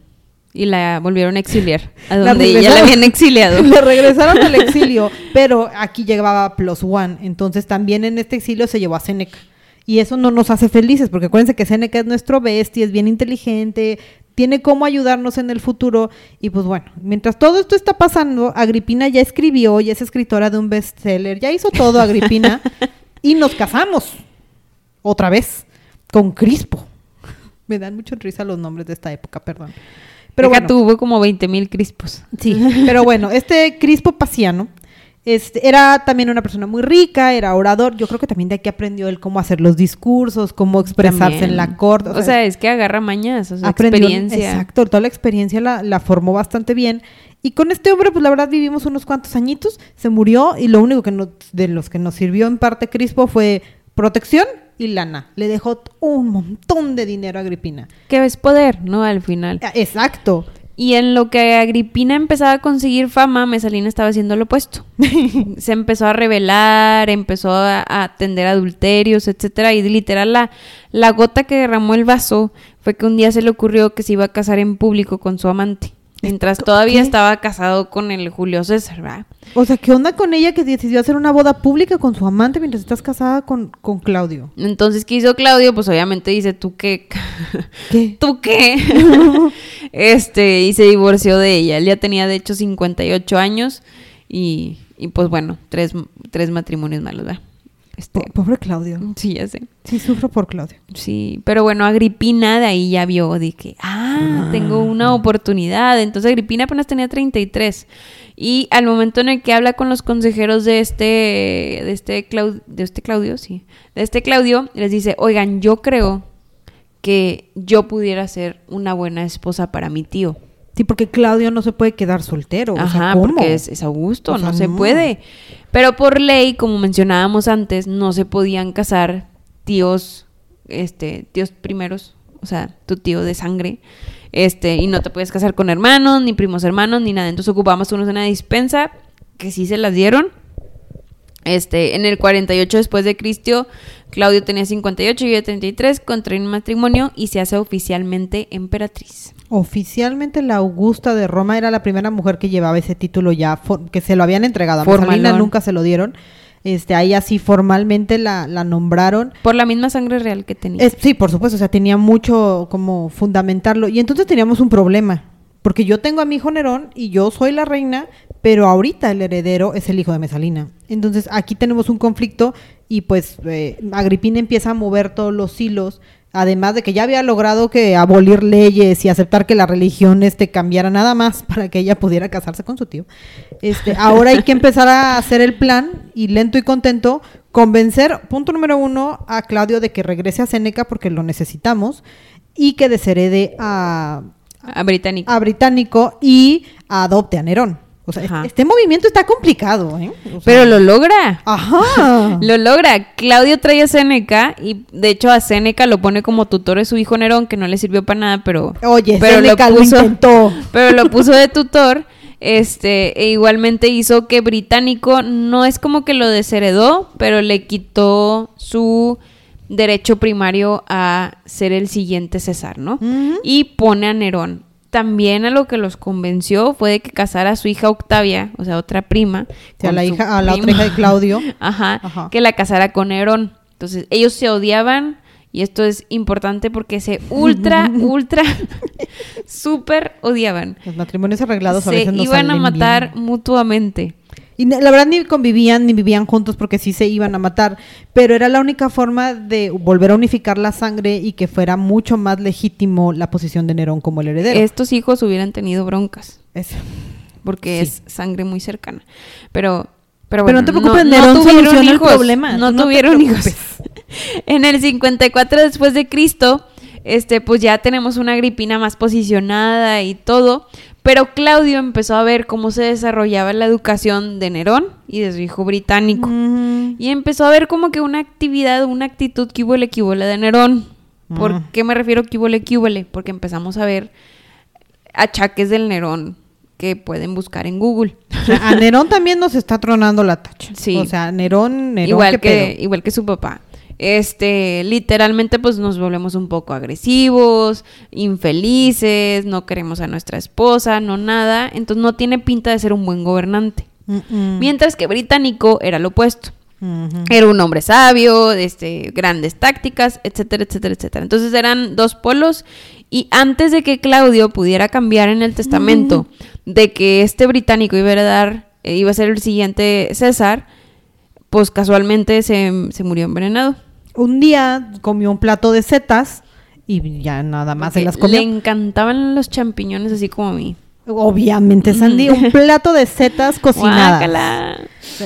Y la volvieron a exiliar, a La donde ella la habían exiliado. Le regresaron al exilio, pero aquí llegaba Plus One. Entonces también en este exilio se llevó a Seneca. Y eso no nos hace felices, porque acuérdense que Seneca es nuestro bestia, es bien inteligente, tiene cómo ayudarnos en el futuro. Y pues bueno, mientras todo esto está pasando, Agripina ya escribió, ya es escritora de un bestseller, ya hizo todo Agripina. y nos casamos. Otra vez. Con Crispo. Me dan mucho risa los nombres de esta época, perdón. Pero bueno. tuvo como 20 mil crispos. Sí, pero bueno, este Crispo Paciano este, era también una persona muy rica, era orador. Yo creo que también de aquí aprendió él cómo hacer los discursos, cómo expresarse También. en la corte. O sea, es que agarra mañas, o sea, aprendió- experiencia. Exacto, toda la experiencia la, la formó bastante bien. Y con este hombre, pues la verdad vivimos unos cuantos añitos, se murió y lo único que nos- de los que nos sirvió en parte Crispo fue protección y lana. Le dejó un montón de dinero a Agripina. Que es poder, ¿no? Al final. Ah, Exacto. Y en lo que Agripina empezaba a conseguir fama, Mesalina estaba haciendo lo opuesto. Se empezó a rebelar, empezó a, a atender adulterios, etcétera, y literal la, la gota que derramó el vaso fue que un día se le ocurrió que se iba a casar en público con su amante, mientras todavía ¿Qué? estaba casado con el Julio César, ¿verdad? O sea, ¿qué onda con ella que decidió hacer una boda pública con su amante mientras estás casada con, con Claudio? Entonces, ¿qué hizo Claudio? Pues obviamente dice, ¿tú qué? ¿Qué? ¿Tú qué? este, y se divorció de ella. Él ya tenía, de hecho, 58 años y, y pues bueno, tres, tres matrimonios malos, ¿verdad? Este, Po- pobre Claudio. sí, ya sé. Sí, sufro por Claudio. Sí, pero bueno, Agripina de ahí ya vio, dije, ah, tengo una oportunidad. Entonces Agripina apenas tenía 33. Y al momento en el que habla con los consejeros de este, de este, Clau- de este Claudio, sí, de este Claudio, les dice, oigan, yo creo que yo pudiera ser una buena esposa para mi tío. Sí, porque Claudio no se puede quedar soltero. o sea, Ajá, porque es, es Augusto, O sea, no se no. puede. Pero por ley, como mencionábamos antes, no se podían casar tíos, este, tíos primeros, o sea, tu tío de sangre, este, y no te puedes casar con hermanos, ni primos hermanos, ni nada. Entonces ocupamos unos una dispensa, que sí se las dieron, Este, en el 48 después de Cristo, Claudio tenía 58 y ella 33, contraen matrimonio y se hace oficialmente emperatriz. Oficialmente la Augusta de Roma era la primera mujer que llevaba ese título ya, que se lo habían entregado. A Messalina nunca se lo dieron. Este, ahí así formalmente la, la nombraron. Por la misma sangre real que tenía. sí, por supuesto, o sea, tenía mucho como fundamentarlo. Y entonces teníamos un problema, porque yo tengo a mi hijo Nerón y yo soy la reina, pero ahorita el heredero es el hijo de Mesalina. Entonces aquí tenemos un conflicto y pues eh, Agripina empieza a mover todos los hilos, además de que ya había logrado que abolir leyes y aceptar que la religión este cambiara nada más para que ella pudiera casarse con su tío. Este, ahora hay que empezar a hacer el plan y lento y contento convencer, punto número uno, a Claudio de que regrese a Seneca porque lo necesitamos y que desherede a, a Británico. a Británico y adopte a Nerón. O sea, este movimiento está complicado, ¿eh? Pero lo logra. Ajá. lo logra. Claudio trae a Seneca y de hecho a Seneca lo pone como tutor de su hijo Nerón, que no le sirvió para nada, pero. Oye, pero Seneca lo, intentó. Pero lo puso de tutor. Este, e igualmente hizo que Británico no es como que lo desheredó, pero le quitó su derecho primario a ser el siguiente César, ¿no? Y pone a Nerón también a lo que los convenció fue de que casara a su hija Octavia, o sea, otra prima. a la hija, a la otra hija de Claudio. Ajá, que la casara con Nerón. Entonces, ellos se odiaban y esto es importante porque se ultra, ultra, súper odiaban. Los matrimonios arreglados a veces no iban a matar mutuamente. Y la verdad ni convivían ni vivían juntos porque sí se iban a matar, pero era la única forma de volver a unificar la sangre y que fuera mucho más legítimo la posición de Nerón como el heredero. Estos hijos hubieran tenido broncas. Eso. Porque es sangre muy cercana. Pero pero, bueno, no te preocupes, Nerón tuvieron hijos, el problema. No, tuvieron hijos. en el 54 después de Cristo, este, pues ya tenemos una Agripina más posicionada y todo, pero Claudio empezó a ver cómo se desarrollaba la educación de Nerón y de su hijo británico. Y empezó a ver como que una actividad, una actitud que hubo equivole de Nerón. ¿Por qué me refiero que hubo? Porque empezamos a ver achaques del Nerón que pueden buscar en Google. a Nerón también nos está tronando la tacha. Sí. O sea, Nerón, Nerón igual que igual que su papá este, literalmente pues nos volvemos un poco agresivos, infelices, no queremos a nuestra esposa, no nada, entonces no tiene pinta de ser un buen gobernante. Mientras que británico era lo opuesto. Era un hombre sabio, este, grandes tácticas, etcétera, etcétera, etcétera. Entonces eran dos polos y antes de que Claudio pudiera cambiar en el testamento de que este británico iba a dar, eh, iba a ser el siguiente César, pues casualmente se murió envenenado un día comió un plato de setas y ya nada más se las comió. Le encantaban los champiñones así como a mí. Obviamente, Sandy, un plato de setas cocinadas.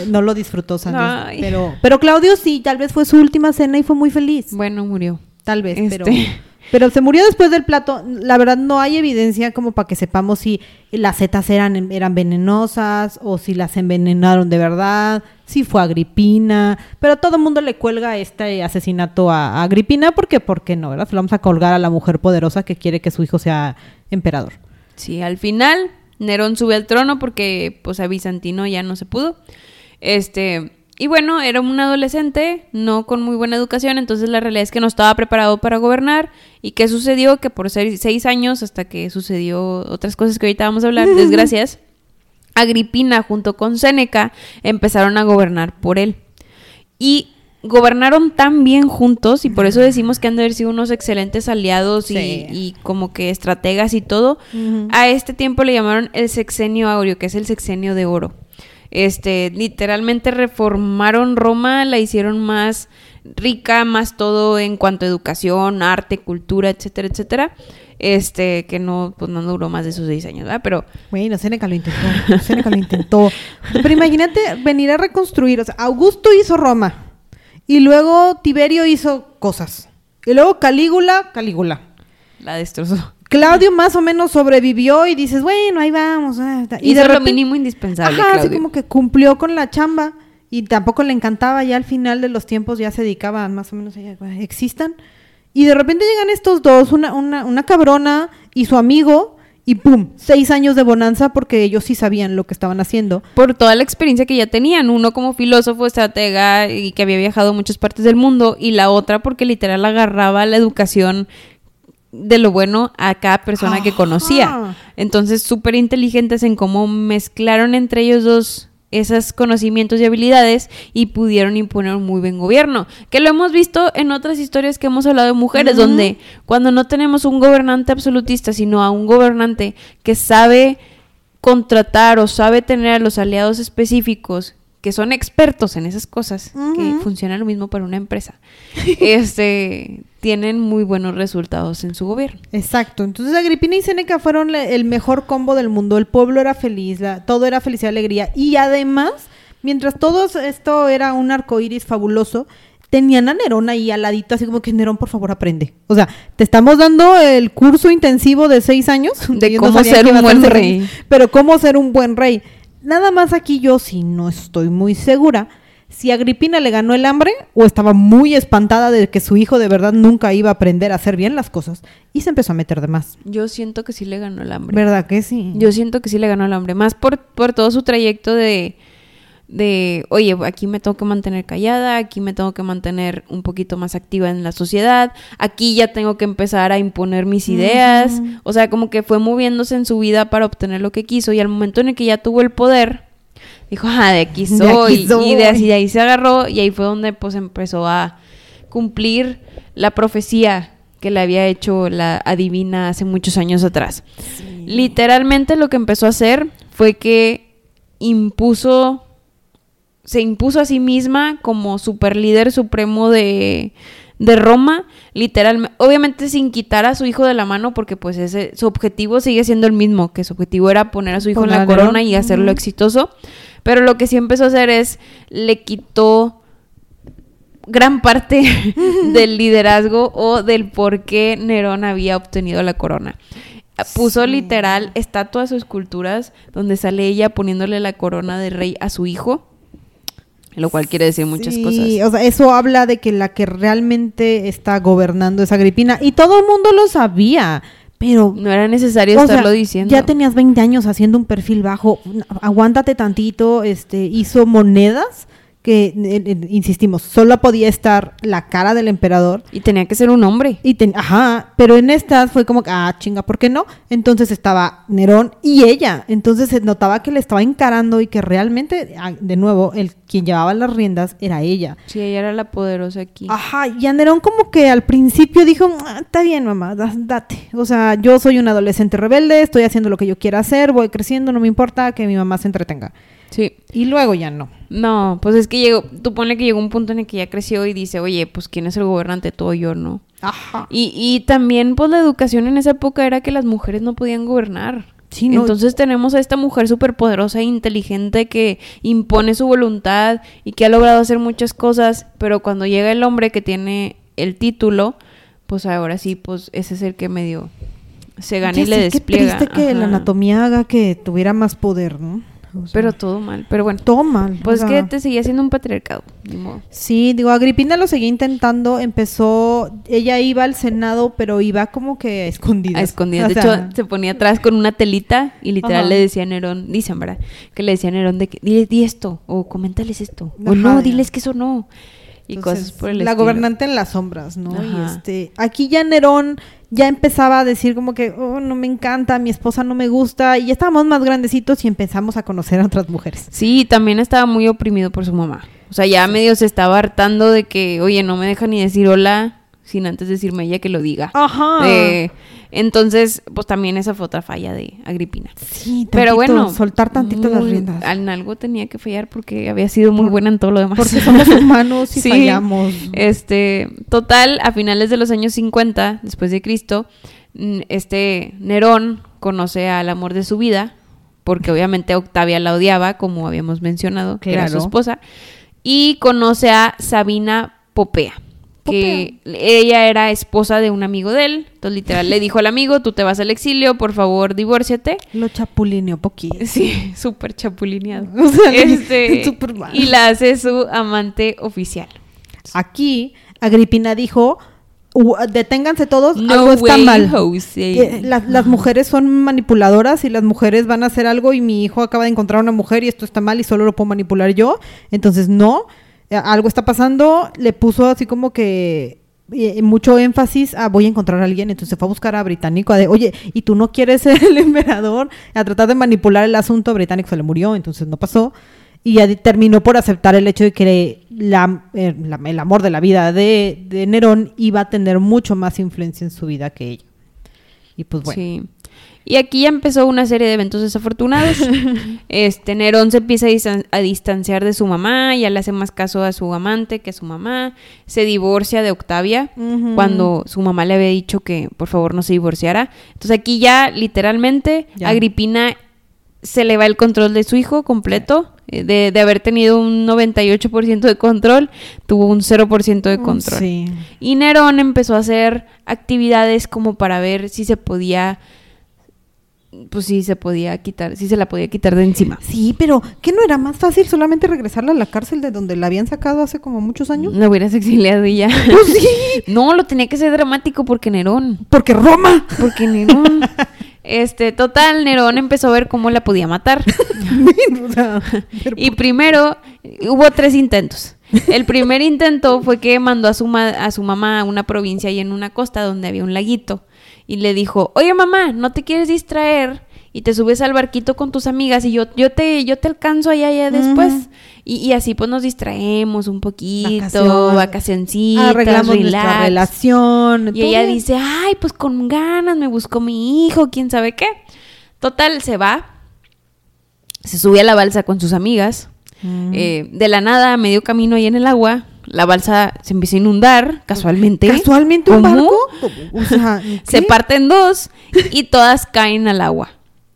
No lo disfrutó Sandy. Pero, pero Claudio sí, tal vez fue su última cena y fue muy feliz. Bueno, murió. Tal vez, pero este. Pero se murió después del plato. La verdad no hay evidencia como para que sepamos si las setas eran, eran venenosas o si las envenenaron de verdad, si fue Agripina. Pero todo el mundo le cuelga este asesinato a, Agripina porque, ¿por qué no? ¿verdad? Se lo vamos a colgar a la mujer poderosa que quiere que su hijo sea emperador. Sí, al final Nerón sube al trono porque pues a Bizantino ya no se pudo. Este, y bueno, era un adolescente, no con muy buena educación, entonces la realidad es que no estaba preparado para gobernar. ¿Y qué sucedió? Que por seis, años, hasta que sucedió otras cosas que ahorita vamos a hablar, desgracias, Agripina junto con Séneca empezaron a gobernar por él. Y gobernaron tan bien juntos y por eso decimos que han de haber sido unos excelentes aliados y, como que estrategas y todo. A este tiempo le llamaron el sexenio aureo, que es el sexenio de oro. Este, literalmente reformaron Roma, la hicieron más rica, más todo en cuanto a educación, arte, cultura, etcétera, etcétera. Este, que no, pues no duró más de sus seis años, ¿verdad? Pero. Bueno, Seneca lo intentó. Seneca lo intentó. Pero imagínate venir a reconstruir. O sea, Augusto hizo Roma. Y luego Tiberio hizo cosas. Y luego Calígula, Calígula. La destrozó. Claudio más o menos sobrevivió y dices, bueno, ahí vamos. Ah, y de lo mínimo indispensable. Ajá, así como que cumplió con la chamba y tampoco le encantaba. Ya al final de los tiempos ya se dedicaba más o menos a existan. Y de repente llegan estos dos, una, una, una cabrona y su amigo, Y ¡pum! Seis años de bonanza porque ellos sí sabían lo que estaban haciendo. Por toda la experiencia que ya tenían, uno como filósofo, estratega y que había viajado a muchas partes del mundo, y la otra porque literal agarraba la educación de lo bueno a cada persona que conocía. Entonces, súper inteligentes en cómo mezclaron entre ellos dos esos conocimientos y habilidades y pudieron imponer un muy buen gobierno. Que lo hemos visto en otras historias que hemos hablado de mujeres, donde cuando no tenemos un gobernante absolutista, sino a un gobernante que sabe contratar o sabe tener a los aliados específicos que son expertos en esas cosas, que funciona lo mismo para una empresa, este, tienen muy buenos resultados en su gobierno. Exacto. Entonces Agripina y Seneca fueron el mejor combo del mundo. El pueblo era feliz, la- todo era felicidad y alegría. Y además, mientras todo esto era un arco iris fabuloso, tenían a Nerón ahí al ladito, así como que Nerón, por favor, aprende. O sea, te estamos dando el curso intensivo de seis años De no cómo ser un buen rey. Pero cómo ser un buen rey. Nada más aquí yo sí no estoy muy segura si Agripina le ganó el hambre o estaba muy espantada de que su hijo de verdad nunca iba a aprender a hacer bien las cosas y se empezó a meter de más. Yo siento que sí le ganó el hambre. ¿Verdad que sí? Yo siento que sí le ganó el hambre, más por, por todo su trayecto de, de, oye, aquí me tengo que mantener callada, aquí me tengo que mantener un poquito más activa en la sociedad, aquí ya tengo que empezar a imponer mis ideas, o sea, como que fue moviéndose en su vida para obtener lo que quiso y al momento en el que ya tuvo el poder, dijo, ah, de aquí De soy, aquí soy. y de, así, de ahí se agarró y ahí fue donde pues empezó a cumplir la profecía que le había hecho la adivina hace muchos años atrás. Literalmente lo que empezó a hacer fue que impuso, se impuso a sí misma como super líder supremo de, de Roma, literalmente, obviamente sin quitar a su hijo de la mano, porque pues ese, su objetivo sigue siendo el mismo, que su objetivo era poner a su hijo en la corona y hacerlo exitoso, pero lo que sí empezó a hacer es, le quitó gran parte del liderazgo o del por qué Nerón había obtenido la corona. Puso Sí. literal estatuas o esculturas donde sale ella poniéndole la corona de rey a su hijo, lo cual quiere decir muchas Sí, cosas. O sea, eso habla de que la que realmente está gobernando es Agripina y todo el mundo lo sabía, pero No era necesario estarlo sea, diciendo. Ya tenías 20 años haciendo un perfil bajo, aguántate tantito, este hizo monedas que eh, eh, insistimos, solo podía estar la cara del emperador Y tenía que ser un hombre. y ten- ajá, pero en estas fue como que, ah, chinga, ¿por qué no? Entonces estaba Nerón y ella. Entonces se notaba que le estaba encarando y que realmente, ah, de nuevo, el quien llevaba las riendas era ella. Sí, ella era la poderosa aquí. Ajá, y a Nerón como que al principio dijo, "Ah, está bien, mamá, da- date. O sea, yo soy un adolescente rebelde, estoy haciendo lo que yo quiera hacer, voy creciendo, no me importa que mi mamá se entretenga. Sí. Y luego ya no. No, pues es que llegó, tú ponle que llegó un punto en el que ya creció y dice, oye, pues ¿quién es el gobernante? Tú o yo, ¿no? Ajá. Y, y también, pues la educación en esa época era que las mujeres no podían gobernar. Sí, no. Entonces tenemos a esta mujer súper poderosa e inteligente que impone su voluntad y que ha logrado hacer muchas cosas, pero cuando llega el hombre que tiene el título, pues ahora sí, pues ese es el que medio se gana Ya y le sé, despliega. Qué triste que la anatomía haga que tuviera más poder, ¿no? O sea, Pero todo mal. Pero bueno, todo mal. pues o sea, que te seguía siendo un patriarcado. Sí, digo, Agripina lo seguía intentando, empezó, ella iba al Senado, pero iba como que a escondidas. A escondidas. O De sea, hecho, se ponía atrás con una telita y literal Ajá. le decía a Nerón, dicen, ¿verdad? Que le decía a Nerón de que, dile, di esto, o coméntales esto, o no, ya. diles que eso no. Y Entonces, cosas por el La estilo. gobernante en las sombras, ¿no? Y este, aquí ya Nerón ya empezaba a decir como que, oh, no me encanta, mi esposa no me gusta, y ya estábamos más grandecitos y empezamos a conocer a otras mujeres. Sí, también estaba muy oprimido por su mamá. O sea, ya medio se estaba hartando de que, oye, no me deja ni decir hola sin antes decirme ella que lo diga. Ajá. Eh, entonces, pues también esa fue otra falla de Agripina. sí, Pero tantito, bueno, soltar tantito las riendas. En algo tenía que fallar porque había sido muy buena en todo lo demás. Porque somos humanos y Sí. fallamos. Este, total, a finales de los años 50, después de Cristo, este Nerón conoce al amor de su vida, porque obviamente Octavia la odiaba, como habíamos mencionado, que era su esposa, y conoce a Sabina Popea, que ella era esposa de un amigo de él, entonces literal le dijo al amigo, tú te vas al exilio, por favor, divórciate. Lo chapulineó poquito. Sí, súper chapulineado. O sea, Este, súper mal. y la hace su amante oficial. Aquí, Agripina dijo, deténganse todos, No algo está way, mal. Jose. Las, las mujeres son manipuladoras y las mujeres van a hacer algo y mi hijo acaba de encontrar una mujer y esto está mal y solo lo puedo manipular yo. Entonces, no, algo está pasando. Le puso así como que eh, mucho énfasis a voy a encontrar a alguien. Entonces fue a buscar a Británico. a de, Oye, ¿y tú no quieres ser el emperador? A tratar de manipular el asunto. Británico se le murió, entonces no pasó. Y ya terminó por aceptar el hecho de que eh, la- el amor de la vida de, de Nerón iba a tener mucho más influencia en su vida que ella. Y pues bueno. Sí. Y aquí ya empezó una serie de eventos desafortunados. este Nerón se empieza a, distan- a distanciar de su mamá, ya le hace más caso a su amante que a su mamá. Se divorcia de Octavia cuando su mamá le había dicho que por favor no se divorciara. Entonces aquí ya literalmente Ya. Agripina se le va el control de su hijo completo. Eh, De, de haber tenido un 98% de control, tuvo un 0% de control. Sí. Y Nerón empezó a hacer actividades como para ver si se podía, pues si se podía quitar, si se la podía quitar de encima. Sí, pero ¿qué no era más fácil solamente regresarla a la cárcel de donde la habían sacado hace como muchos años? No hubieras exiliado y ya. Pues sí, No, lo tenía que ser dramático porque Nerón. porque Roma. Porque Nerón. Este, total, Nerón empezó a ver cómo la podía matar. Y primero hubo tres intentos. El primer intento fue que mandó a su, ma- a su mamá a una provincia ahí en una costa donde había un laguito. Y le dijo, oye mamá, ¿no te quieres distraer? Y te subes al barquito con tus amigas y yo, yo, te, yo te alcanzo allá, allá después. Y, y así pues nos distraemos un poquito, vacacioncitas, arreglamos nuestra relax. relación. Y ella dice, ay, pues con ganas me buscó mi hijo, quién sabe qué. Total, se va, se sube a la balsa con sus amigas. Mm. Eh, de la nada, a medio camino ahí en el agua, la balsa se empieza a inundar casualmente. ¿Casualmente un ¿Cómo? barco? O sea, Se parte en dos y todas caen al agua.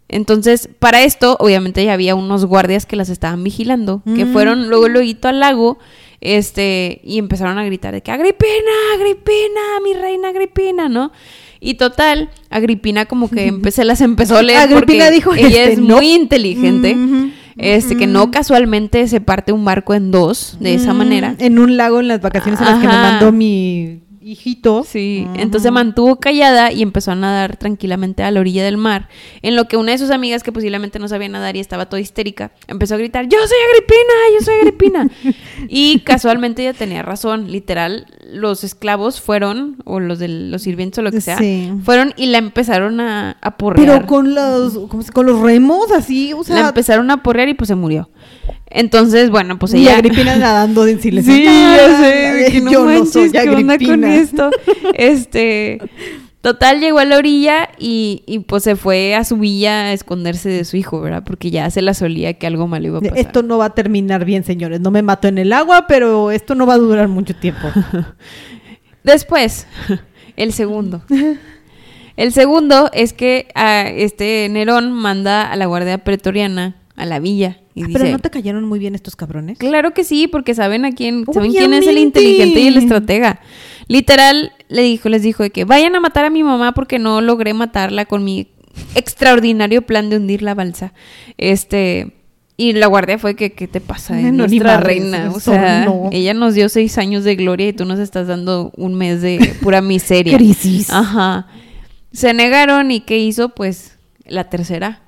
Entonces, para esto, obviamente ya había unos guardias que las estaban vigilando, que Mm. fueron luego luego al lago, este, y empezaron a gritar de que Agripina, Agripina, mi reina Agripina, ¿no? Y total, Agripina como que empe- se las empezó a leer Agripina porque dijo, ella este, es no. muy inteligente, Ujú. Este, que no casualmente se parte un barco en dos de esa Mm, manera. En un lago en las vacaciones en las que me mandó mi hijito. Sí, entonces mantuvo callada y empezó a nadar tranquilamente a la orilla del mar, en lo que una de sus amigas que posiblemente no sabía nadar y estaba toda histérica, empezó a gritar, yo soy Agripina, yo soy Agripina. y casualmente ella tenía razón, literal, los esclavos fueron, o los de los sirvientes o lo que sea, Sí. fueron y la empezaron a, a porrear. Pero con los, ¿cómo se- con los remos así, o la sea, empezaron a porrear y pues se murió. Entonces, bueno, pues y ella... Agripina nadando en silencio. Sí, ya sé, de que no Yo no soy ¿qué onda con esto? Este, total, llegó a la orilla y, y, pues se fue a su villa a esconderse de su hijo, ¿verdad? Porque ya se la solía que algo malo iba a pasar. Esto no va a terminar bien, señores. No me mato en el agua, pero esto no va a durar mucho tiempo. Después, el segundo. El segundo es que a este Nerón manda a la guardia pretoriana a la villa y dice, Ah, Pero no te cayeron muy bien estos cabrones. Claro que sí, porque saben a quién, saben quién es el inteligente y el estratega. Literal, le dijo, les dijo de que vayan a matar a mi mamá porque no logré matarla con mi extraordinario plan de hundir la balsa. Este, y la guardia fue que, ¿qué te pasa? Es No, nuestra reina. O sea, no. ella nos dio seis años de gloria y tú nos estás dando un mes de pura miseria. Crisis. Ajá. Se negaron y ¿qué hizo? Pues la tercera.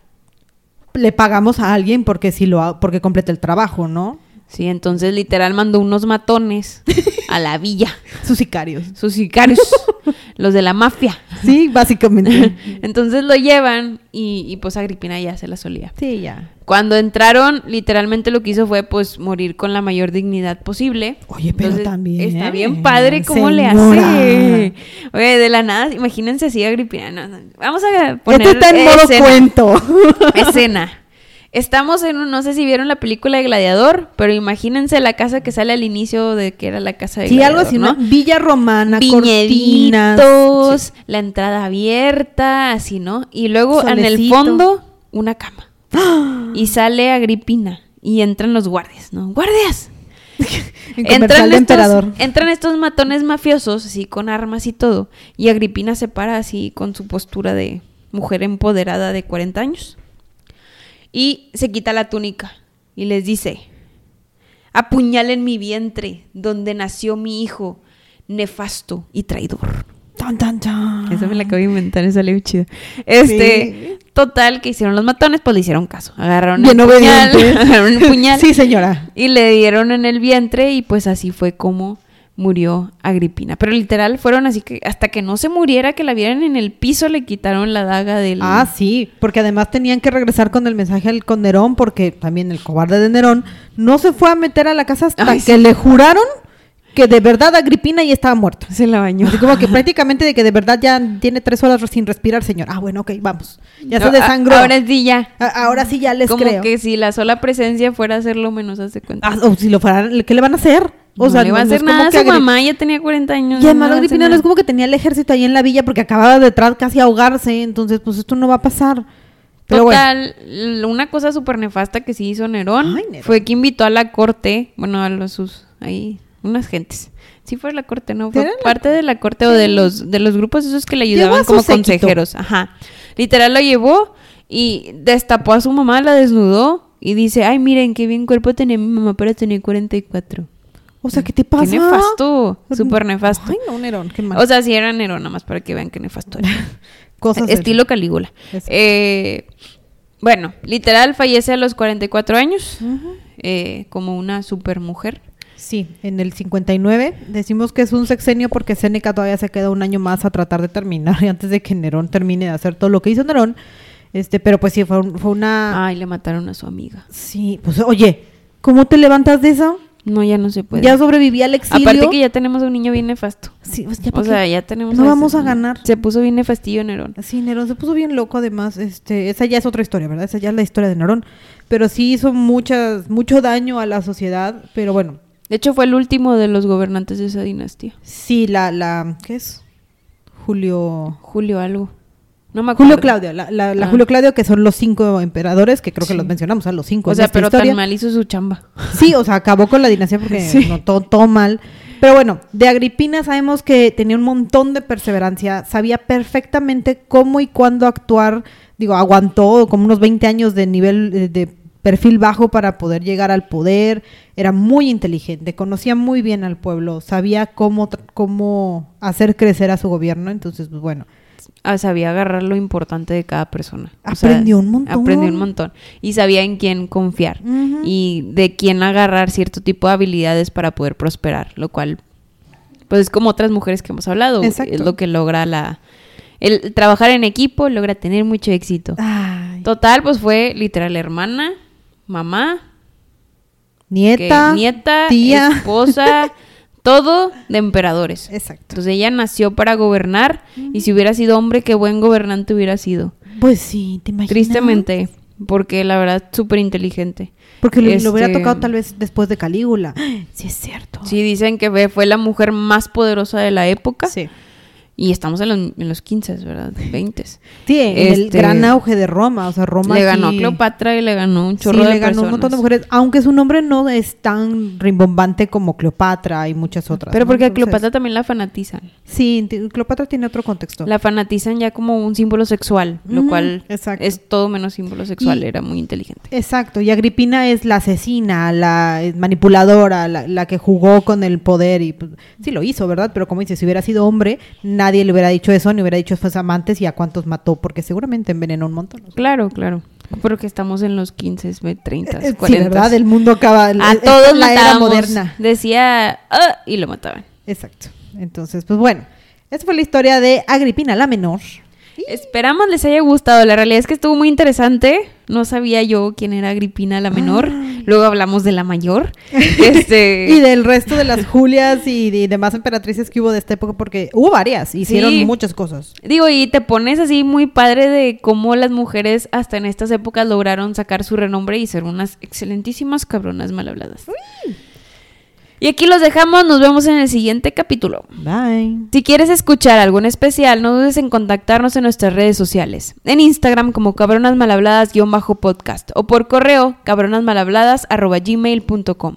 Le pagamos a alguien porque si lo ha- porque completa el trabajo, ¿no? Sí, entonces literal mandó unos matones a la villa. Sus sicarios. sus sicarios, los de la mafia. Sí, básicamente. Entonces lo llevan y, y, pues Agripina ya se la solía. sí, ya. Cuando entraron, literalmente lo que hizo fue pues morir con la mayor dignidad posible. Oye, pero también, Está bien padre cómo le hace. Oye, de la nada, imagínense así Agripina. no, no. Vamos a poner Este está en modo escena. cuento. Escena. Estamos en un, no sé si vieron la película de Gladiador, pero imagínense la casa que sale al inicio de que era la casa de Sí, algo así, ¿no? Villa romana, cortinas. la entrada abierta, así, ¿no? Y luego en el fondo, una cama. Y sale Agripina y entran los guardias, ¿no? ¡Guardias! En comercial de estos, emperador. entran estos matones mafiosos, así con armas y todo. Y Agripina se para así con su postura de mujer empoderada de 40 años. Y se quita la túnica y les dice, apuñalen mi vientre, donde nació mi hijo. nefasto y traidor. Tan, tan, tan. Esa me la acabo de inventar, esa le chida. Este, total, que hicieron los matones, pues le hicieron caso. Agarraron Bien el puñal, agarraron el puñal Sí, señora. y le dieron en el vientre y pues así fue como murió Agripina. Pero literal fueron así que hasta que no se muriera, que la vieran en el piso, le quitaron la daga del... Ah, sí, porque además tenían que regresar con el mensaje al con Nerón, porque también el cobarde de Nerón no se fue a meter a la casa hasta Ay, que sí. le juraron que de verdad Agripina ya estaba muerta. Se la bañó. Así como que prácticamente de que de verdad ya tiene tres horas sin respirar, señor. Ah, bueno, ok, vamos. Ya se No, a- desangró. Ahora sí ya. A- ahora sí ya les como creo. que si la sola presencia fuera a hacerlo menos hace cuenta. Ah, o si lo fueran, ¿qué le van a hacer? O no sea, le va a no- hacer nada a su Agri- mamá, ya tenía 40 años. Y además Agripina no es como que tenía el ejército ahí en la villa porque acababa detrás casi a ahogarse, entonces pues esto no va a pasar. Pero. Total, una cosa súper nefasta que sí hizo Nerón, Ay, Nerón. fue que invitó a la corte, bueno, a los sus, ahí, unas gentes. Sí fue la corte, ¿no? Fue la parte de la corte o de los, de los grupos esos que le ayudaban como séquito. consejeros. Ajá. Literal lo llevó y destapó a su mamá, la desnudó y dice, ay, miren, qué bien cuerpo tenía mi mamá para tener 44. O sea, ¿qué te pasa? Qué nefasto, súper nefasto. Ay, no, Nerón, qué mal. O sea, sí era Nerón, nada más para que vean qué nefasto era. Cosas Estilo Calígula. Eh, bueno, literal fallece a los 44 años, Ujú. eh, como una super mujer. Sí, en el 59 decimos que es un sexenio porque Séneca todavía se queda un año más a tratar de terminar y antes de que Nerón termine de hacer todo lo que hizo Nerón. Este, pero pues sí, fue, un- fue una... Ay, le mataron a su amiga. Sí, pues oye, ¿cómo te levantas de eso? No, ya no se puede. Ya sobreviví al exilio. Aparte que ya tenemos a un niño bien nefasto. Sí, pues ya O sea, ya tenemos No vamos a ganar. Se puso bien nefastillo Nerón. Sí, Nerón se puso bien loco además. Este, esa ya es otra historia, ¿verdad? Esa ya es la historia de Nerón. Pero sí hizo muchas, mucho daño a la sociedad. Pero bueno, De hecho, fue el último de los gobernantes de esa dinastía. sí, la, la, ¿qué es? Julio... Julio algo. No me acuerdo. Julio Claudio, la, la- la Ah. Julio Claudio, que son los cinco emperadores, que creo que Sí. los mencionamos, a los cinco. O sea, pero historia. tan mal hizo su chamba. Sí, o sea, acabó con la dinastía porque Sí. no, todo, todo mal. Pero bueno, de Agripina sabemos que tenía un montón de perseverancia, sabía perfectamente cómo y cuándo actuar. Digo, aguantó como unos 20 años de nivel eh, de perfil bajo para poder llegar al poder. Era muy inteligente, conocía muy bien al pueblo, sabía cómo, cómo hacer crecer a su gobierno. Entonces, pues bueno, sabía agarrar lo importante de cada persona. O Aprendió un montón. Aprendió un montón. Y sabía en quién confiar. Y de quién agarrar cierto tipo de habilidades para poder prosperar. Lo cual, pues es como otras mujeres que hemos hablado. Exacto. Es lo que logra la... El trabajar en equipo logra tener mucho éxito. ay, Total, pues fue literal hermana, mamá, nieta, nieta, tía. esposa, todo de emperadores. Exacto. Entonces ella nació para gobernar y si hubiera sido hombre, qué buen gobernante hubiera sido. Pues sí, te imaginas. Tristemente, porque la verdad súper inteligente. Porque le hubiera Este- tocado tal vez después de Calígula. Sí, es cierto. Sí, dicen que fue la mujer más poderosa de la época. Sí. Y estamos en los, en los 15, ¿verdad? 20. Sí, en el Este, gran auge de Roma. O sea, Roma. le ganó a sí- Cleopatra y le ganó un Sí, chorro de le ganó un montón de personas. mujeres. Aunque su nombre no es tan rimbombante como Cleopatra y muchas otras. Pero ¿no? porque a Cleopatra también la fanatizan. Sí, Cleopatra tiene otro contexto. La fanatizan ya como un símbolo sexual, lo cual exacto. es todo menos símbolo sexual. Y- Era muy inteligente. Exacto, y Agripina es la asesina, la eh, manipuladora, la, la que jugó con el poder y pues, sí lo hizo, ¿verdad? Pero como dices, si hubiera sido hombre, nadie le hubiera dicho eso, ni hubiera dicho sus amantes y a cuántos mató, porque seguramente envenenó un montón. Claro, claro. Porque estamos en los 15, 30, Eh, 40. Sí, ¿verdad? El mundo acaba. a todos la era moderna. Decía, "Ah", y lo mataban. Exacto. Entonces, pues bueno, esa fue la historia de Agripina la menor. Esperamos les haya gustado. La realidad es que estuvo muy interesante. No sabía yo quién era Agripina la menor. Luego hablamos de la mayor. Este, Y del resto de las Julias y de demás emperatrices que hubo de esta época, porque hubo varias, hicieron Sí. muchas cosas. Digo, y te pones así muy padre de cómo las mujeres hasta en estas épocas lograron sacar su renombre y ser unas excelentísimas cabronas mal habladas. Y aquí los dejamos, nos vemos en el siguiente capítulo. Bye. Si quieres escuchar algo en especial, no dudes en contactarnos en nuestras redes sociales. En Instagram como cabronasmalhabladas-podcast o por correo cabronasmalhabladas.gmail.com.